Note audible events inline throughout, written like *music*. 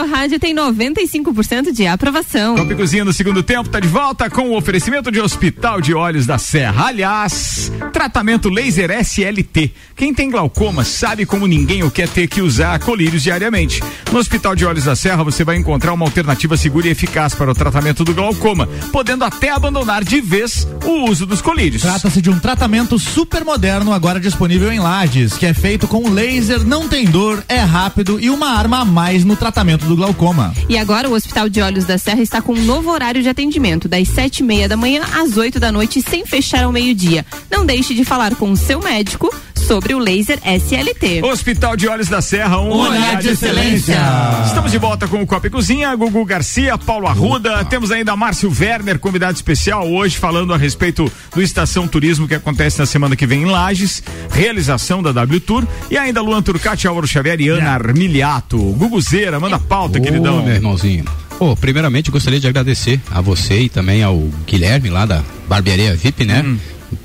seu rádio tem 95% de aprovação. Copa Cozinha no segundo tempo tá de volta com o oferecimento de Hospital de Olhos da Serra. Aliás, tratamento laser SLT. Quem tem glaucoma sabe como ninguém o quer ter que usar colírios diariamente. No Hospital de Olhos da Serra você vai encontrar uma alternativa segura e eficaz para o tratamento do glaucoma, podendo até abandonar de vez o uso dos colírios. Trata-se de um tratamento super moderno agora disponível em Lages, que é feito com laser, não tem dor, é rápido e uma arma a mais no tratamento do glaucoma. E agora o Hospital de Olhos da Serra está com um novo horário de atendimento, das sete e meia da manhã às oito da noite, sem fechar ao meio-dia. Não deixe de falar com o seu médico sobre o laser SLT. Hospital de Olhos da Serra, um, olhar de excelência. Estamos de volta com o Copa e Cozinha, Gugu Garcia, Paulo Arruda, temos ainda Márcio Werner, convidado especial hoje falando a respeito do Estação Turismo que acontece na semana que vem em Lages, realização da W Tour e ainda Luan Turcati, Álvaro Xavier e Ana Armiliato. Guguzeira, manda pauta, Ô, queridão. meu irmãozinho. Ô, primeiramente gostaria de agradecer a você e também ao Guilherme lá da Barbearia VIP, né?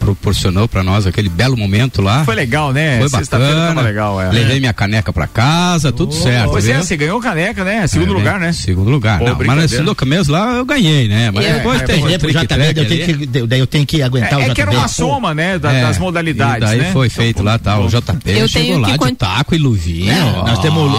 Proporcionou pra nós aquele belo momento lá. Foi legal, né? Foi Sexta-feira bacana. tava legal, é. Levei minha caneca pra casa, tudo certo. Pois é, viu? você ganhou caneca, né? Segundo É, lugar, né? Segundo lugar. Pô, não, mas nesse mesmo lá eu ganhei, né? Mas Eu- depois É, tem por exemplo, JB, eu, tenho que, daí eu tenho que aguentar É, o é que era JB. uma soma, né? da- É, das modalidades, e daí né? foi feito lá, tá, o JP Eu chegou lá de taco e luvinha. É, nós temos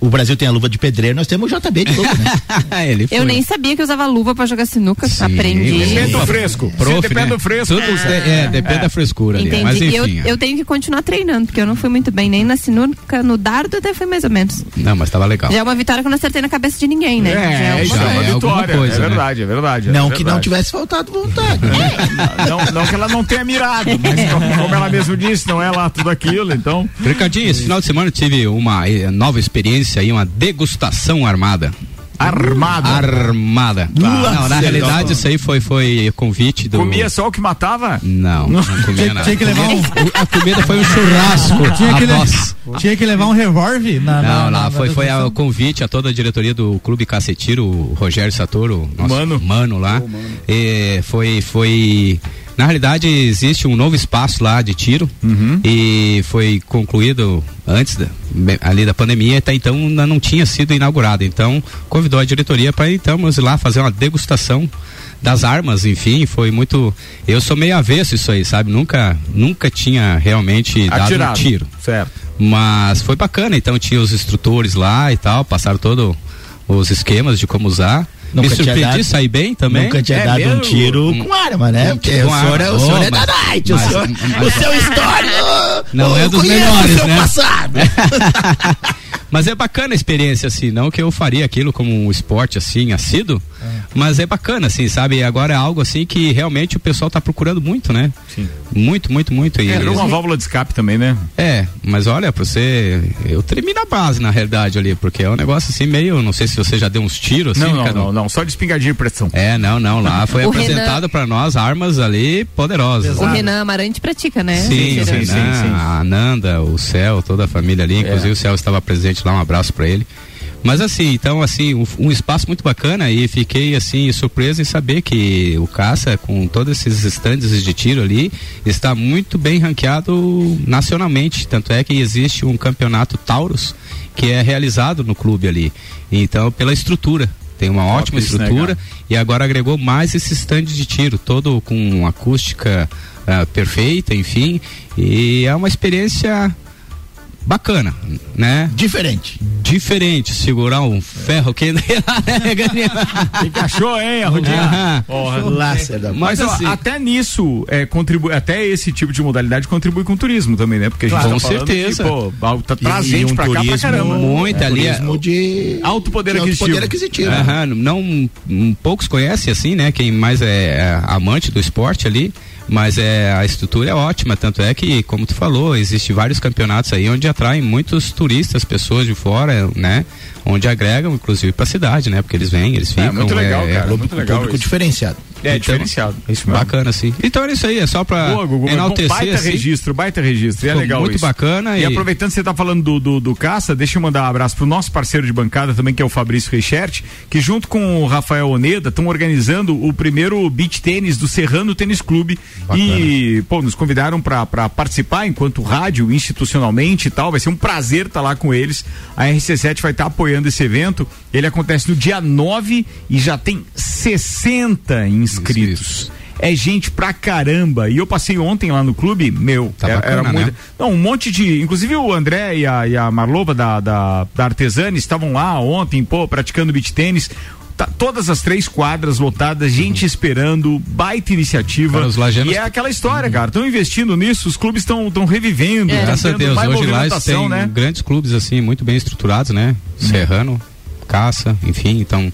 o- Brasil tem a luva de pedreiro, nós temos o JB de luva, né? *laughs* Eu nem sabia que usava luva pra jogar sinuca. Sim, Aprendi. Depende do fresco. Prof, Depende né? do fresco. Tudo, é, é, depende da frescura ali. Entendi. Mas E eu, enfim. é. eu tenho que continuar treinando, porque eu não fui muito bem nem na sinuca, no dardo até foi mais ou menos. Não, mas tava legal. Já é uma vitória que eu não acertei na cabeça de ninguém, né? É, Já já uma é uma é alguma vitória. coisa, é né? verdade, é verdade. é Não que não verdade. tivesse faltado vontade. Não, não que ela não tenha mirado, mas como, ela mesmo disse, não é lá tudo aquilo, então. Ricardinho, esse final de semana eu tive uma eh, nova experiência aí, uma degustação armada. Armado. Armada. não, na realidade, isso aí foi, foi convite do. Comia só o que matava? Não, não comia nada. Tinha que levar um, A comida foi um churrasco. *laughs* tinha que, le- tinha que levar um revólver na, na- Não, na- lá na foi, foi degustação. o convite a toda a diretoria do Clube Cacetiro, o Rogério Satoro, nosso Mano. mano lá. E foi, foi. Na realidade, existe um novo espaço lá de tiro e foi concluído antes da, ali da pandemia, até então ainda não tinha sido inaugurado. Então, convidou a diretoria para então ir lá fazer uma degustação das armas, enfim, foi muito. Eu sou meio avesso isso aí, sabe? Nunca, nunca tinha realmente dado Atirado. um tiro. Certo. Mas foi bacana, então tinha os instrutores lá e tal, passaram todos os esquemas de como usar. Nunca Me tinha surpreendi, dado- saí bem também. Nunca tinha É dado mesmo? um tiro Hum. com arma, né? Porque Com o senhor, é, o senhor Oh, é da mas- night, o, mas- senhor, mas- o seu histórico. Não é dos melhores, o seu né? passado. *laughs* Mas é bacana a experiência, assim, não que eu faria aquilo como um esporte, assim, assíduo, mas é bacana, assim, sabe? Agora é algo, assim, que realmente o pessoal tá procurando muito, né? Sim. Muito, muito, muito. E, É, era uma válvula de escape também, né? É, mas olha, pra você, eu tremi na base, na realidade, ali, porque é um negócio, assim, meio, não sei se você já deu uns tiros, assim, Não, não, Cadu. não, não. Só de espingadinha de pressão. É, não, não, lá foi *laughs* apresentado pra nós armas ali poderosas. O Renan Amarante pratica, né? Sim, o sim, Renan, sim, sim. a Nanda, o Céu, toda a família ali, inclusive o Céu estava presente lá, um abraço pra ele. Mas assim, então assim, um, um espaço muito bacana e fiquei assim surpreso em saber que o caça com todos esses estandes de tiro ali está muito bem ranqueado nacionalmente, tanto é que existe um campeonato Taurus que é realizado no clube ali. Então, pela estrutura, tem uma Top ótima né, estrutura e agora agregou mais esse stand de tiro, todo com acústica ah, perfeita, enfim, e é uma experiência bacana, né? Diferente. Diferente, segurar um ferro que que, *laughs* achou, hein, Arrudinha? Aham. Porra. Mas, ó, assim- até nisso, é, contribui, até esse tipo de modalidade contribui com o turismo também, né? Porque a gente Claro. tá Com certeza. Que, pô, tá, traz E- e gente um pra cá pra turismo caramba. muito ali. é- Turismo de Alto poder de alto aquisitivo. poder aquisitivo. Aham, não, um, poucos conhecem assim, né? Quem mais é, é amante do esporte ali, mas é a estrutura é ótima, tanto é que, como tu falou, existe vários campeonatos aí onde atraem muitos turistas, pessoas de fora, né? Onde agregam, inclusive, pra cidade, né? Porque eles vêm, eles ficam. muito legal, cara. Público, muito legal público isso. diferenciado. É Então, diferenciado. Isso mesmo. Bacana, sim. Então era isso aí, é só pra Boa, Gugu, bom, enaltecer. baita assim. registro, baita registro. É legal muito isso. bacana E, e- aproveitando que você tá falando do, do, do Caça, deixa eu mandar um abraço pro nosso parceiro de bancada também, que é o Fabrício Reichert, que junto com o Rafael Oneda estão organizando o primeiro beach tênis do Serrano Tênis Clube. E, pô, nos convidaram pra pra participar enquanto rádio, institucionalmente e tal. Vai ser um prazer estar lá com eles. A RC7 vai estar apoiando esse evento. Ele acontece no dia 9 e já tem 60 inscritos. É gente pra caramba. E eu passei ontem lá no clube, meu, Tá era, bacana, era muito. né? Não, um monte de. Inclusive o André e a, e a Marlova da, da, da Artesani estavam lá ontem, pô, praticando beach tênis. Tá, todas as três quadras lotadas, gente esperando, baita iniciativa. Cara, E é aquela história, cara. Estão investindo nisso, os clubes estão revivendo. tão Graças a Deus, hoje lá tem né? grandes clubes assim, muito bem estruturados, né? Serrano, Caça, enfim, então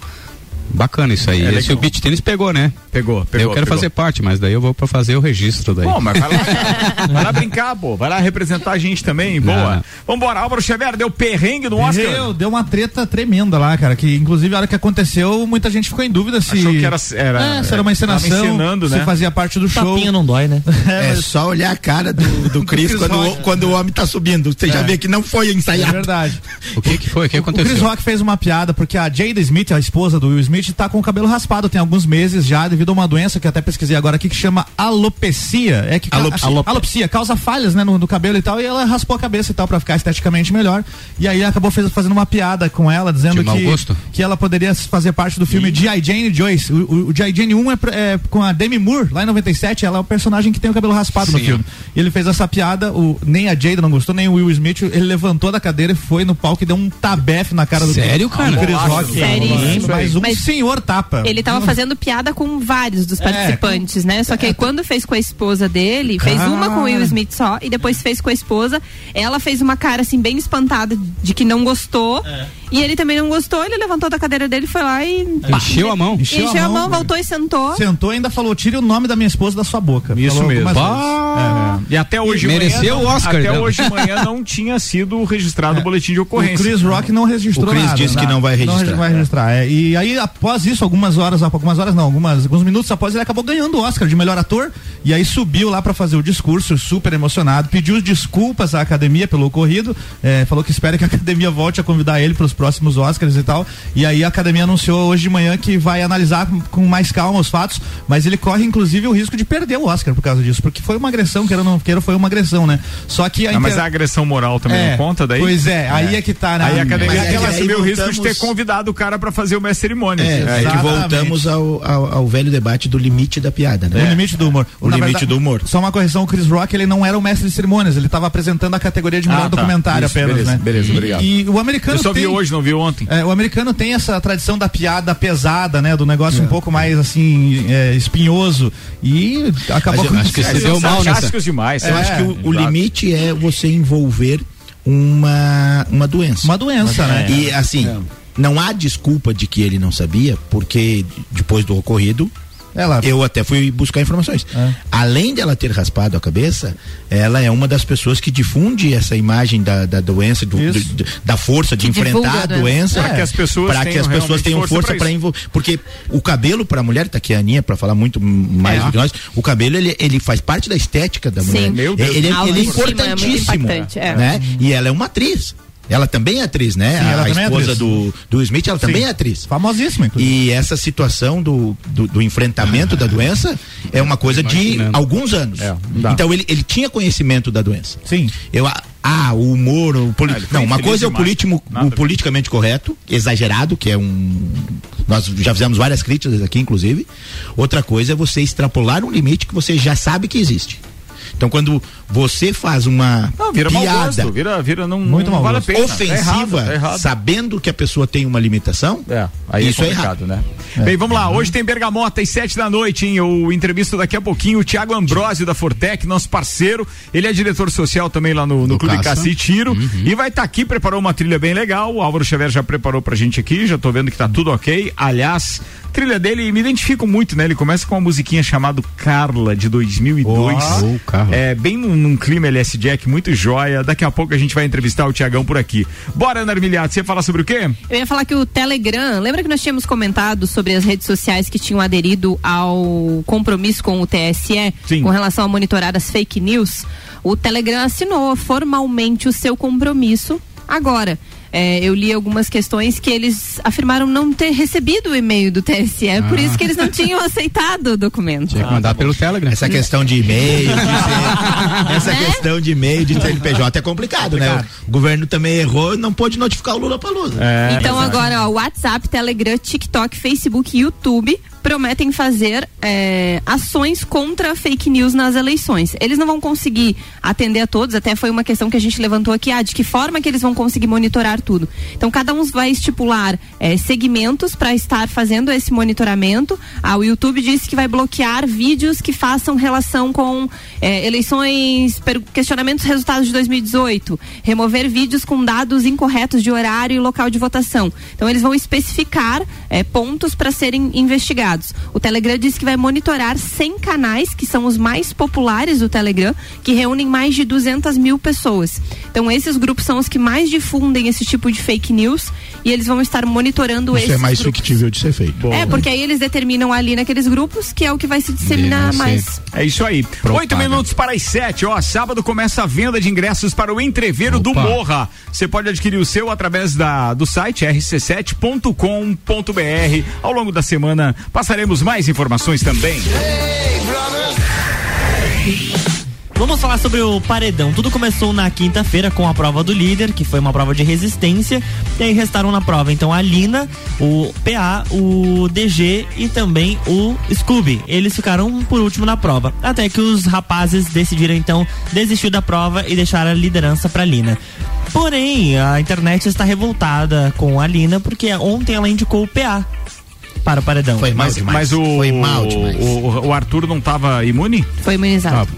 bacana isso aí. É Esse o beat tênis pegou, né? Pegou, pegou. eu quero pegou. fazer parte, mas daí eu vou pra fazer o registro daí. Bom, mas vai lá, *laughs* vai lá brincar, pô. Vai lá representar a gente também. Boa. Vambora, Álvaro Xavier, deu perrengue no Oscar. Deu, deu uma treta tremenda lá, cara. Que inclusive a hora que aconteceu, muita gente ficou em dúvida se. Achou que era- era- é, se era uma encenação, tava encenando, se né? fazia parte do show. Tapinha não dói, né? *laughs* É, É, só olhar a cara do, do Chris, Chris quando, o, quando o homem tá subindo. Você já É. vê que não foi É ensaiado. verdade. O que que foi? O que O Chris aconteceu? Rock fez uma piada porque a Jada Smith, a esposa do Will Smith, tá com o cabelo raspado tem alguns meses já devido a uma doença que eu até pesquisei agora aqui que chama alopecia. É que ca- Alopecia. a- alopecia causa falhas, né, no, no cabelo e tal, e ela raspou a cabeça e tal pra ficar esteticamente melhor. E aí acabou fez- fazendo uma piada com ela dizendo que gosto? que ela poderia fazer parte do filme G.I. Jane Joyce. O, o, o G.I. Jane 1 é, é com a Demi Moore, lá em 97, ela é o personagem que tem o cabelo raspado no Sim, filme. E ele fez essa piada, o, nem a Jada não gostou, nem o Will Smith, ele levantou da cadeira e foi no palco e deu um tabefe na cara do Sério, cara? do Chris Rock. Seríssimo. Mas um Mas senhor tapa. Ele tava fazendo piada com vários dos É, participantes, né? Só que aí quando fez com a esposa dele, fez Cara. uma com o Will Smith só e depois fez com a esposa. Ela fez uma cara assim bem espantada de que não gostou. E ele também não gostou, ele levantou da cadeira dele, foi lá e Encheu a mão. Encheu encheu, a a mão, mão, voltou e sentou. Sentou e ainda falou: tire o nome da minha esposa da sua boca. Isso Falou mesmo. Ah, vezes. E até hoje Mereceu manhã, o Oscar, Até então. hoje de manhã não tinha sido registrado o boletim de O ocorrência. Chris Rock não registrou O Chris nada. disse que não vai registrar. Não vai registrar. é. E aí, após isso, algumas horas, algumas horas não, algumas, alguns minutos após, ele acabou ganhando o Oscar de melhor ator. E aí subiu lá pra fazer o discurso, super emocionado, pediu desculpas à academia pelo ocorrido, é, falou que espera que a academia volte a convidar ele para os próximos Oscars e tal. E aí a academia anunciou hoje de manhã que vai analisar com- mais calma os fatos, mas ele corre inclusive o risco de perder o Oscar por causa disso, porque foi uma agressão, queira ou não queira, foi uma agressão, né? Só que a Ah, mas inter- a agressão moral também É, não conta daí? Pois é, aí é que tá, né? Aí a academia Mas é que que aí assumir o risco de ter convidado o cara pra fazer uma cerimônia. É, é que Exatamente. voltamos ao, ao, ao velho debate do limite da piada, né? O limite do humor. O Na limite do humor. Só uma correção, o Chris Rock, ele não era o mestre de cerimônias, ele estava apresentando a categoria de melhor Ah, tá. documentário Isso, apenas, beleza, né? beleza, E- obrigado. E, o americano Eu só tem... vi hoje, não vi ontem. É, o americano tem essa tradição da piada pesada, né? Do negócio um pouco mais assim, é, espinhoso. E acabou eu acho que É, você deu mal demais. Eu É, acho que o, o limite é você envolver uma, uma doença. uma doença, né? E assim, não há desculpa de que ele não sabia, porque depois do ocorrido, Ela, eu até fui buscar informações. É. Além dela ter raspado a cabeça, ela é uma das pessoas que difunde essa imagem da, da doença, do- do- da força de Que divulga enfrentar a a doença. Pra que as pessoas pra que tenham as pessoas tenham força para envolver. Porque o cabelo para a mulher, tá aqui a Aninha para falar muito mais É. do que nós, o cabelo ele, ele faz parte da estética da Sim. mulher. Meu Deus. Ele, ele é Autoestima é muito importantíssimo. é. né? E ela é uma atriz. Ela também é atriz, né? Sim, ela a também é esposa atriz. do, do Smith, ela também Sim. é atriz. famosíssima, inclusive. E essa situação do, do, do enfrentamento da doença é uma coisa de alguns anos. É, então ele, ele tinha conhecimento da doença. Sim. Eu, ah, ah, o humor, o poli... Ah, não, uma coisa é o, Nada. o politicamente correto, exagerado, que é um nós já fizemos várias críticas aqui, inclusive. Outra coisa é você extrapolar um limite que você já sabe que existe. Então, quando você faz uma Não, vira piada gosto, vira, vira não, Muito não vale pena. ofensiva, Tá errado, tá errado. sabendo que a pessoa tem uma limitação, É, aí Isso é é complicado, né? Bem, vamos lá. Hoje tem Bergamota às sete da noite, hein? O entrevista daqui a pouquinho, o Thiago Ambrosio da Fortec, nosso parceiro. Ele é diretor social também lá no, no Do Clube Caça. E Tiro. E vai estar aqui, preparou uma trilha bem legal. O Álvaro Xavier já preparou pra gente aqui, já tô vendo que tá tudo ok. Aliás, trilha dele me identifico muito, né? Ele começa com uma musiquinha chamada Carla de 2002. Oh, Carla. É bem num, num clima LS Jack muito joia. Daqui a pouco a gente vai entrevistar o Tiagão por aqui. Bora, Ana Armiliato, você ia falar sobre o quê? Eu ia falar que o Telegram, lembra que nós tínhamos comentado sobre as redes sociais que tinham aderido ao compromisso com o TSE Sim. com relação a monitorar as fake news? O Telegram assinou formalmente o seu compromisso agora. É, eu li algumas questões que eles afirmaram não ter recebido o e-mail do TSE, por isso que eles não tinham *laughs* aceitado o documento. Tinha que mandar pelo Telegram. Essa questão de e-mail, de *laughs* essa Né? questão de e-mail, de CNPJ é complicado, né? O governo também errou e não pôde notificar o Lula pra Lula. É, Então agora, ó, WhatsApp, Telegram, TikTok, Facebook e YouTube prometem fazer é, ações contra fake news nas eleições. Eles não vão conseguir atender a todos, até foi uma questão que a gente levantou aqui, ah, de que forma que eles vão conseguir monitorar tudo. Então cada um vai estipular é, segmentos para estar fazendo esse monitoramento. Ah, o YouTube disse que vai bloquear vídeos que façam relação com é, eleições, questionamentos resultados de 2018, remover vídeos com dados incorretos de horário e local de votação. Então eles vão especificar é, pontos para serem investigados. O Telegram disse que vai monitorar 100 canais, que são os mais populares do Telegram, que reúnem mais de 200 mil pessoas. Então esses grupos são os que mais difundem esse tipo de fake news e eles vão estar monitorando Isso esses é mais grupos. fictível de ser feito. É, porque aí eles determinam ali naqueles grupos que é o que vai se disseminar Sim, mais. É isso aí. Propaga. Oito minutos para as sete. Ó, sábado começa a venda de ingressos para o Entreveiro do Opa. Morra. Você pode adquirir o seu através da, do site rc7.com.br. Ao longo da semana passaremos mais informações também. Vamos falar sobre o paredão. Tudo começou na quinta-feira com a prova do líder, que foi uma prova de resistência. E aí restaram na prova, então, a Lina, o PA, o DG e também o Scooby. Eles ficaram por último na prova. Até que os rapazes decidiram, então, desistir da prova e deixar a liderança pra Lina. Porém, a internet está revoltada com a Lina, porque ontem ela indicou o PA para o paredão. Foi mal Mas, demais. mas o, Foi mal demais. o, o Arthur não estava imune? Foi imunizado.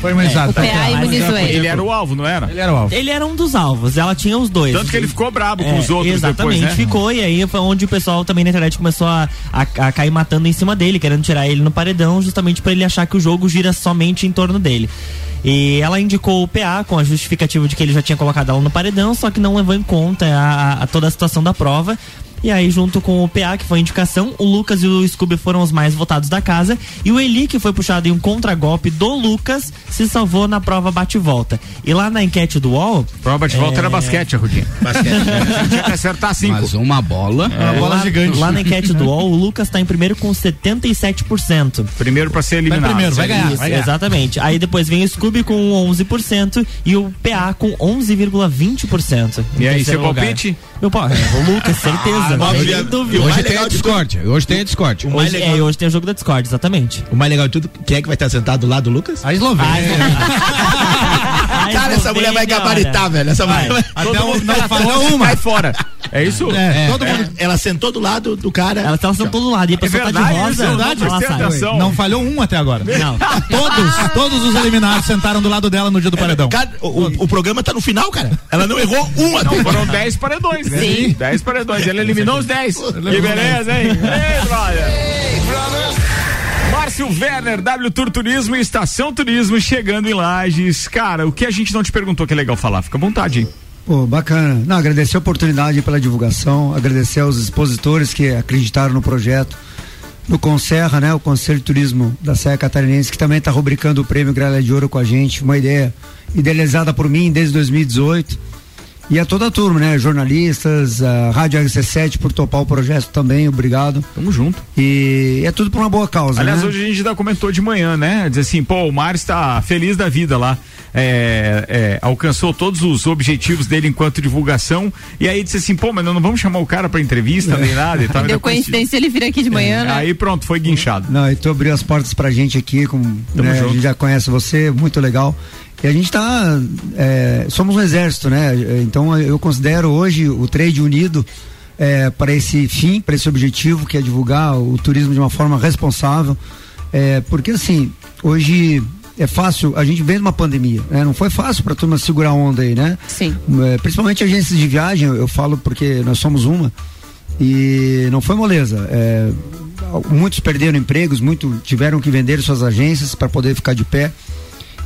Foi imunizado. o PA imunizou ele. Ele era o alvo, não era? Ele era o alvo. Ele era um dos alvos, ela tinha os dois. Tanto que ele ficou brabo com É, os outros Exatamente, depois, né? ficou e aí foi onde o pessoal também na internet começou a, a, a cair matando em cima dele, querendo tirar ele no paredão, justamente pra ele achar que o jogo gira somente em torno dele. E ela indicou o PA com a justificativa de que ele já tinha colocado ela no paredão, só que não levou em conta a, a- toda a situação da prova. E aí, junto com o PA, que foi a indicação, o Lucas e o Scooby foram os mais votados da casa. E o Eli, que foi puxado em um contragolpe do Lucas, se salvou na prova bate-volta. E lá na enquete do UOL. Prova de volta É. era basquete, Rudinho. Basquete. Tinha que acertar cinco. Mas uma bola. Uma bola lá, gigante. lá na enquete do UOL, o Lucas tá em primeiro com 77%. Primeiro pra ser eliminado. primeiro, vai ganhar. Isso, exatamente. Aí depois vem o Scooby com 11% e o PA com 11,20%. em E aí, seu lugar. palpite? Meu pau, é, o Lucas, certeza. Ah, não tem obvia- dúvida. O mais Hoje tem a Discord. Hoje tem a Discord. O mais Hoje, legal- é, hoje tem o jogo da Discord, exatamente. O mais legal de tudo, quem é que vai estar sentado do lado do Lucas? A Eslovênia. *laughs* A Cara, essa mulher vai Eslovênia, gabaritar, velho. Essa mulher vai... Até o, não Ela falhou uma. Cai fora. É isso? É, todo É, mundo. ela sentou do lado do cara. Ela tá sentando todo lado e a É pessoa tá de verdade, rosa. isso, eu não ela falhou um até agora. Não. *laughs* Todos, todos os eliminados sentaram do lado dela no dia do paredão. Cara, o, o- o programa tá no final, cara. Ela não errou um até. Não, foram 10 paredões, né? Sim. 10 paredões. Ele eliminou os 10. Que beleza, hein? Ei, brother. Márcio Werner, W Tour Turismo e Estação Turismo chegando em Lages. Cara, o que a gente não te perguntou que é legal falar? Fica à vontade, hein? Pô, bacana. Não, agradecer a oportunidade pela divulgação, agradecer aos expositores que acreditaram no projeto, no Conserra, né, o Conselho de Turismo da Serra Catarinense, que também está rubricando o prêmio Gralha de Ouro com a gente, uma ideia idealizada por mim desde 2018. E a toda a turma, né, jornalistas, a Rádio RC7 por topar o projeto também, obrigado. Tamo junto. E é tudo por uma boa causa, Aliás, né? hoje a gente já comentou de manhã, né? Diz assim, pô, o Mário está feliz da vida lá. É, é, alcançou todos os objetivos dele enquanto divulgação. E aí disse assim, pô, mas nós não vamos chamar o cara pra entrevista nem nada e tal. *laughs* Deu coincidência ele vir aqui de manhã, né? Aí pronto, foi guinchado. Não, e tu abriu as portas pra gente aqui, com, né, a gente já conhece você, muito legal. E a gente tá, é, somos um exército, né? Então eu considero hoje o trade unido é, para esse fim, para esse objetivo, que é divulgar o turismo de uma forma responsável. É, porque assim, hoje é fácil, a gente vem de uma pandemia, né? Não foi fácil para a turma segurar a onda aí, né? Sim. É, principalmente agências de viagem, eu falo porque nós somos uma e não foi moleza. É, muitos perderam empregos, muitos tiveram que vender suas agências para poder ficar de pé.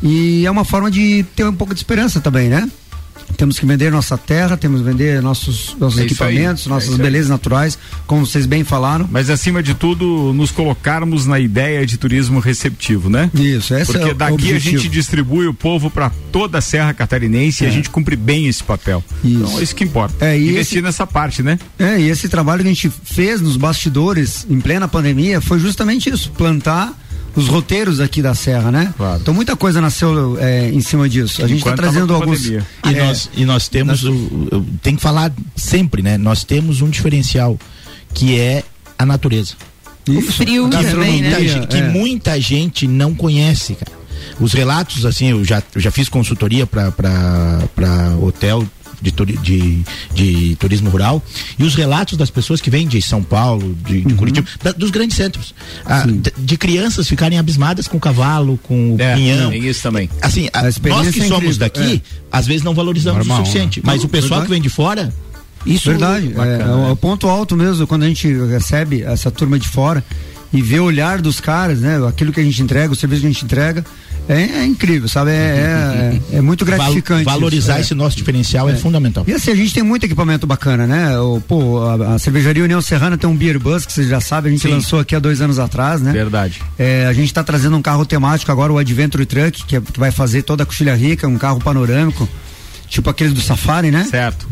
E é uma forma de ter um pouco de esperança também, né? Temos que vender nossa terra, temos que vender nossos, nossos É aí, equipamentos, é nossas isso aí. belezas naturais, como vocês bem falaram. Mas acima de tudo, nos colocarmos na ideia de turismo receptivo, né? Isso, essa Porque é daqui a gente distribui o povo para toda a Serra Catarinense e a gente cumpre bem esse papel. Isso. Então é isso que importa. É, e Investir esse- nessa parte, né? É, e esse trabalho que a gente fez nos bastidores, em plena pandemia, foi justamente isso, plantar os roteiros aqui da Serra, né? Claro. Então muita coisa nasceu é, em cima disso. A gente está trazendo alguns. E, É, nós, e nós temos, o, o- tem que falar sempre, né? Nós temos um diferencial, que é a natureza. isso, frio a que, também, né? muita, gastronomia, gente, que é. muita gente não conhece, cara. Os relatos, assim, eu já, eu já fiz consultoria para hotel de, turi- de, de turismo rural e os relatos das pessoas que vêm de São Paulo, de, Uhum. de Curitiba, da- dos grandes centros, ah, de, de crianças ficarem abismadas com o cavalo, com o pinhão. tem isso também. Assim, a- nós que é somos daqui, às vezes não valorizamos Normal, o suficiente. Mas Não, o pessoal verdade. que vem de fora, isso Verdade, é, é o ponto alto mesmo quando a gente recebe essa turma de fora e vê o olhar dos caras, né? Aquilo que a gente entrega, o serviço que a gente entrega, é, é incrível, sabe? É, é, é muito val- gratificante. valorizar isso, é. esse nosso diferencial é, fundamental. E assim, a gente tem muito equipamento bacana, né? O, pô, a, a cervejaria União Serrana tem um Beer Bus, que vocês já sabem, a gente Sim. lançou aqui há dois anos atrás, né? Verdade. É, a gente está trazendo um carro temático agora, o Adventure Truck, que, é- que vai fazer toda a coxilha rica, um carro panorâmico, tipo aqueles do Safari, né? Certo.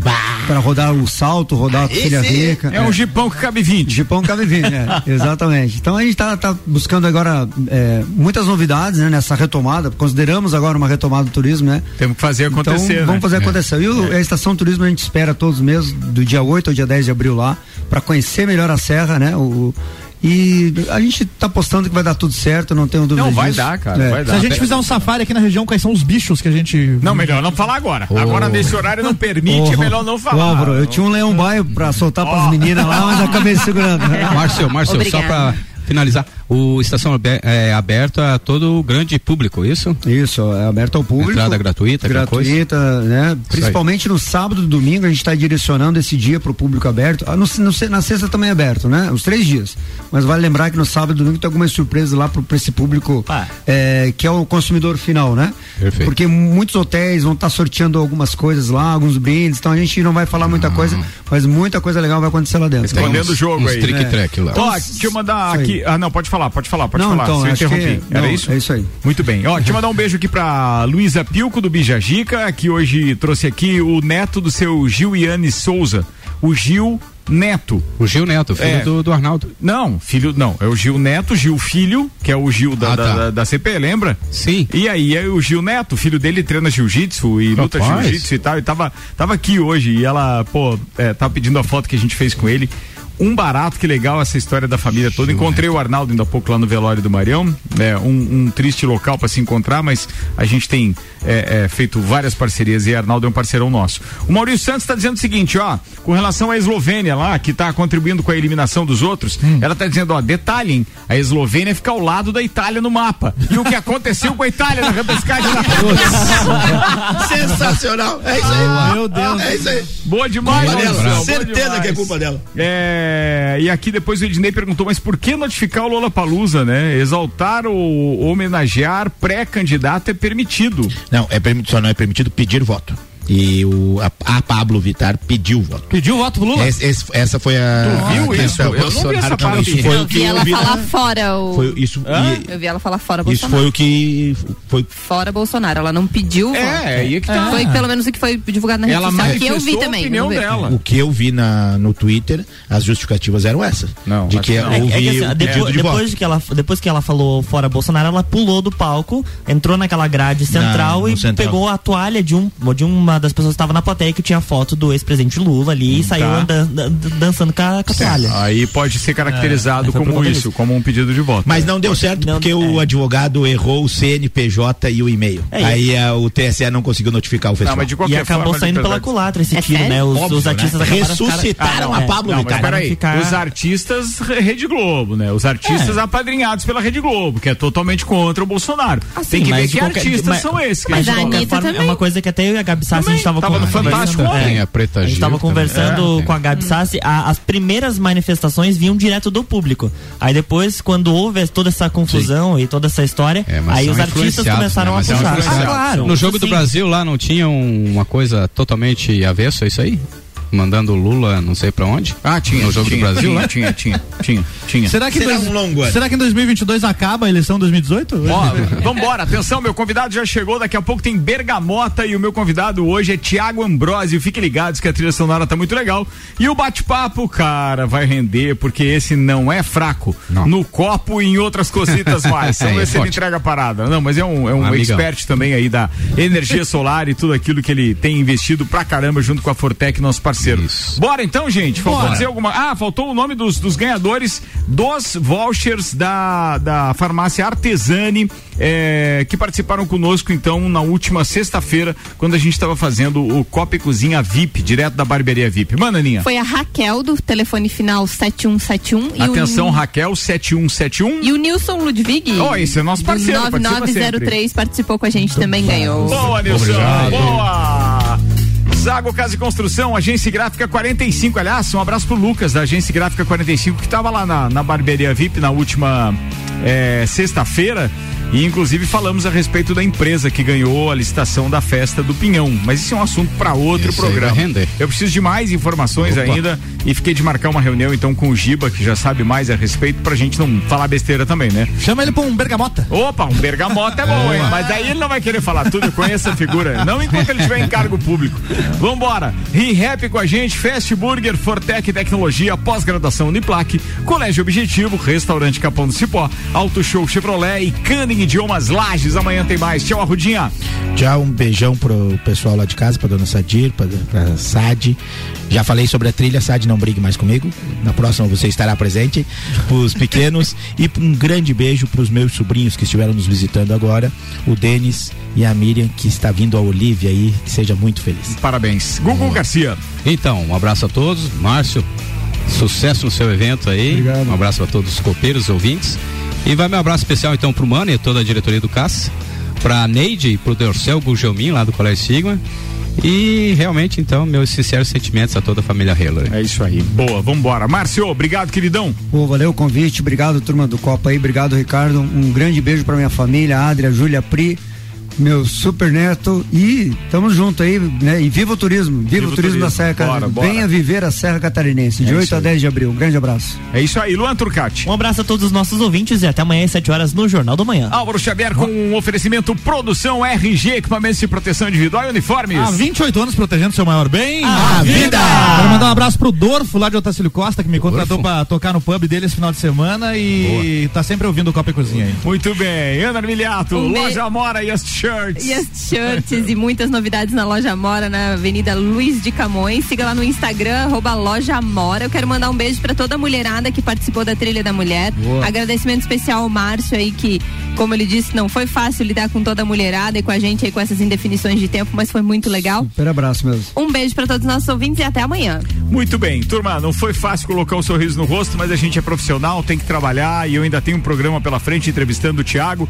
Para rodar o salto, rodar a coxilha rica. É um jipão que cabe 20. Gipão cabe 20, né? *laughs* Exatamente. Então a gente tá, tá buscando agora é, muitas novidades né, nessa retomada. Consideramos agora uma retomada do turismo, né? Temos que fazer Então acontecer, vamos né? fazer acontecer. E o- a estação turismo a gente espera todos os meses, do dia 8 ao dia 10 de abril lá, para conhecer melhor a serra, né? O, e a gente tá apostando que vai dar tudo certo, não tenho dúvida Não, vai disso. dar, cara, É. vai Se dar. a gente fizer um safari aqui na região, quais são os bichos que a gente. Não, melhor não falar agora. Agora nesse horário não permite, é melhor não falar. Álvaro, eu tinha um leão baio pra soltar pras meninas lá, mas acabei *laughs* segurando. Márcio, Márcio, só pra finalizar, o Estação é aberto a todo o grande público, isso? Isso, é aberto ao público. Entrada gratuita, Gratuita, né? Principalmente no sábado e domingo a gente está direcionando esse dia para o público aberto. Ah, no, no- na sexta também é aberto, né? Os três dias. Mas vale lembrar que no sábado e domingo tem algumas surpresas lá para esse público Ah. é, que é o consumidor final, né? Perfeito. Porque muitos hotéis vão estar sorteando algumas coisas lá, alguns brindes, então a gente não vai falar muita coisa, mas muita coisa legal vai acontecer lá dentro. Escondendo o jogo uns aí. trick É. track lá. Ó, deixa eu mandar Isso Ah, não, pode falar, pode falar, pode Não, falar. então, se eu interrompi. que- Era não, isso? é isso aí. Muito bem. Ó, deixa eu mandar um beijo aqui pra Luísa Pilco do Bijagica, que hoje trouxe aqui o neto do seu Gil Iane Souza. O Gil Neto. O Gil Neto, filho É. do, do Arnaldo. Não, filho, não. É o Gil Neto, Gil Filho, que é o Gil da, Ah, da, tá. da- da CP, lembra? Sim. E aí é o Gil Neto, filho dele treina jiu-jitsu e luta Rapaz. jiu-jitsu e tal. E tava, tava aqui hoje e ela, pô, é, tava pedindo a foto que a gente fez com ele. Um barato, que legal essa história da família toda. Encontrei o Arnaldo ainda há pouco lá no velório do Marião. É um, um triste local para se encontrar, mas a gente tem é, é, feito várias parcerias e Arnaldo é um parceirão nosso. O Maurício Santos está dizendo o seguinte, ó, com relação à Eslovênia lá, que está contribuindo com a eliminação dos outros, ela está dizendo, ó, detalhem, a Eslovênia fica ao lado da Itália no mapa. E o que aconteceu com a Itália na repescagem da *laughs* Sensacional. É isso aí. Meu Deus. É isso aí. Boa demais, Culpa dela. boa Certeza demais. que é culpa dela. É, e aqui depois o Ednei perguntou, mas por que notificar o Lola Palusa, né? Exaltar ou homenagear pré-candidato é permitido. Não, é permitido, só não é permitido pedir voto. E o, a, a Pablo Vittar pediu voto. Pediu o voto pro Lula? Esse- esse- essa foi a. Tu viu a isso? Eu não vi essa Não, parte. isso foi eu o que vi ela eu vi na- falar fora o. Foi isso. e- Eu vi ela falar fora isso Bolsonaro. foi o que foi Fora Bolsonaro. Ela não pediu. É, voto. aí é que tá. Foi pelo menos o que foi divulgado na rede Ela social. Que eu vi também. opinião dela. o que eu vi na, no Twitter, as justificativas eram essas. Não, de que não. É, houve é que assim, o depois, de depois voto. que ela, depois que ela falou fora Bolsonaro, ela pulou do palco, entrou naquela grade central no e central. pegou a toalha de, um, de uma das pessoas que estava na plateia que tinha foto do ex-presidente Lula ali e saiu Tá. andando, dan- dançando com a, com a toalha. Aí pode ser caracterizado É, foi como isso, disso. como um pedido de voto. Mas não deu certo Não, porque o é. advogado errou o CNPJ e o e-mail. É, Aí a- o TSE não conseguiu notificar o Não, festival. mas de E acabou forma, saindo pela culatra esse É tiro, né? Os, Óbvio, os artistas né? Ressuscitaram ficar- a Pablo Não, Vittar. peraí, ficar- os artistas Rede Globo, né? Os artistas É. apadrinhados pela Rede Globo, que é totalmente contra o Bolsonaro. Assim, Tem que ver que qualquer- artistas mas- são esses. que Mas de a qualquer Anitta forma, é também. uma coisa que até eu e a Gabi Sassi a gente tava, Tava no conversando- Fantástico É. ontem. A Preta A gente Gil tava também. conversando É, com a Gabi Sassi, a- as primeiras manifestações vinham direto do público. Aí depois, quando houve toda essa confusão e toda essa história, É, aí os artistas influenciados, começaram né? a é puxar. Ah, claro. No jogo do Sim. Brasil lá não tinha um- uma coisa totalmente avesso, é isso aí? Mandando o Lula não sei pra onde? Ah, tinha. No jogo tinha, do Brasil tinha, lá? tinha, tinha, tinha, tinha. Será que, Será dois- um longo será que em 2022 acaba a eleição 2018? Ó, vambora, atenção, meu convidado já chegou, daqui a pouco tem Bergamota e o meu convidado hoje é Tiago Ambrosio, fiquem ligados que a trilha sonora tá muito legal e o bate-papo, cara, vai render, porque esse não é fraco, Não. no copo e em outras cositas mais, vamos *laughs* É, ver é se ele entrega a parada, não, mas é um, é um Um amigão. expert também aí da energia solar e tudo aquilo que ele tem investido pra caramba junto com a Fortec, nosso parceiro. Isso. Bora então, gente, faltou Bora. dizer alguma, ah, faltou o nome dos, dos ganhadores dos vouchers da, da farmácia Artesani, é, que participaram conosco então na última sexta-feira, quando a gente estava fazendo o Copa e Cozinha VIP, direto da barbearia VIP. Manda, Aninha. Foi a Raquel do telefone final 7171 e Atenção, o, Raquel 7171. e o Nilson Ludwig. Oh, esse é nosso parceiro, do participa 9903 participou com a gente também ganhou. Boa, Nilson. Boa. Zago Casa e Construção, Agência Gráfica 45. Aliás, um abraço pro Lucas da Agência Gráfica 45, que estava lá na, na barbearia VIP na última eh, sexta-feira. E inclusive falamos a respeito da empresa que ganhou a licitação da festa do Pinhão. Mas isso é um assunto para outro Esse programa. Eu preciso de mais informações Opa. ainda e fiquei de marcar uma reunião então com o Giba, que já sabe mais a respeito, pra gente não falar besteira também, né? Chama ele pra um bergamota. Opa, um bergamota é bom, hein? Mas daí ele não vai querer falar tudo, eu conheço a figura. Não enquanto ele estiver em cargo público. Vambora. ReHap com a gente, Fast Burger, Fortec Tecnologia, pós-graduação Uniplac, Colégio Objetivo, Restaurante Capão do Cipó, Auto Show Chevrolet e Canning Idiomas Lages. Amanhã tem mais. Tchau, Arrudinha. Já um beijão pro pessoal lá de casa, pra dona Sadir, pra, pra Sad. Já falei sobre a trilha, Sad, não brigue mais comigo. Na próxima você estará presente. Pros *laughs* pequenos. e um grande beijo pros meus sobrinhos que estiveram nos visitando agora. O Denis e a Miriam, que está vindo a Olivia aí. Que seja muito feliz. Parabéns. Gugu Garcia. Então, um abraço a todos. Márcio, sucesso no seu evento aí. Obrigado. Um abraço a todos os copeiros, ouvintes. E vai meu abraço especial então pro Mano e toda a diretoria do CAS, pra Neide e pro Dorcel Gugelmin lá do Colégio Sigma. E realmente, então, meus sinceros sentimentos a toda a família Heller. É isso aí. Boa, vambora. Márcio, obrigado, queridão. Pô, valeu o convite, obrigado turma do Copa aí, obrigado Ricardo, um grande beijo pra minha família, Adria, Júlia, Pri, meu super neto e tamo junto aí, né? E viva o turismo, viva, Viva o o turismo, da turismo. Serra Bora, Catarinense. bora. Venha viver a Serra Catarinense, de É 8 isso a aí. 10 de abril. Um grande abraço. É isso aí. Luan Turcati. Um abraço a todos os nossos ouvintes e até amanhã às 7 horas no Jornal da Manhã. Álvaro Xavier com um oferecimento produção RG, equipamentos de proteção individual e uniformes. Há 28 anos protegendo seu maior bem. A vida! Quero mandar um abraço pro Dorfo, lá de Otacílio Costa, que me contratou pra tocar no pub dele esse final de semana e tá sempre ouvindo o Copa e Cozinha aí. Muito bem, Ana Armiliato, Um be- Loja Amora e as shirts. E as shirts e muitas novidades na loja Amora, na Avenida Luiz de Camões. Siga lá no Instagram, arroba loja Amora. Eu quero mandar um beijo pra toda a mulherada que participou da Trilha da Mulher. Agradecimento especial ao Márcio aí, que, como ele disse, não foi fácil lidar com toda a mulherada e com a gente aí com essas indefinições de tempo, mas foi muito legal. Super abraço mesmo. Um beijo pra todos os nossos ouvintes e até amanhã. Muito bem, turma, não foi fácil colocar um sorriso no rosto, mas a gente é profissional, tem que trabalhar e eu ainda tenho um programa pela frente entrevistando o Thiago.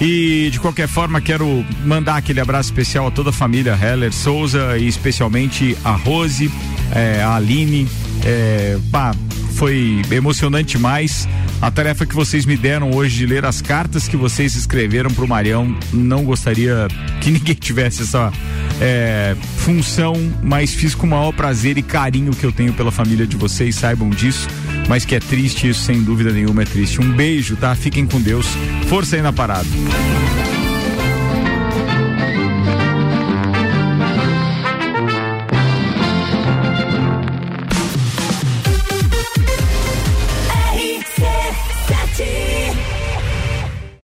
E de qualquer forma, quero mandar aquele abraço especial a toda a família Heller Souza e especialmente a Rose, eh, a Aline. eh, pá, foi emocionante demais. A tarefa que vocês me deram hoje de ler as cartas que vocês escreveram pro Marião, não gostaria que *laughs* ninguém tivesse essa é, função, mas fiz com o maior prazer e carinho que eu tenho pela família de vocês, saibam disso. Mas que é triste, isso sem dúvida nenhuma é triste. Um beijo, tá? Fiquem com Deus. Força aí na parada.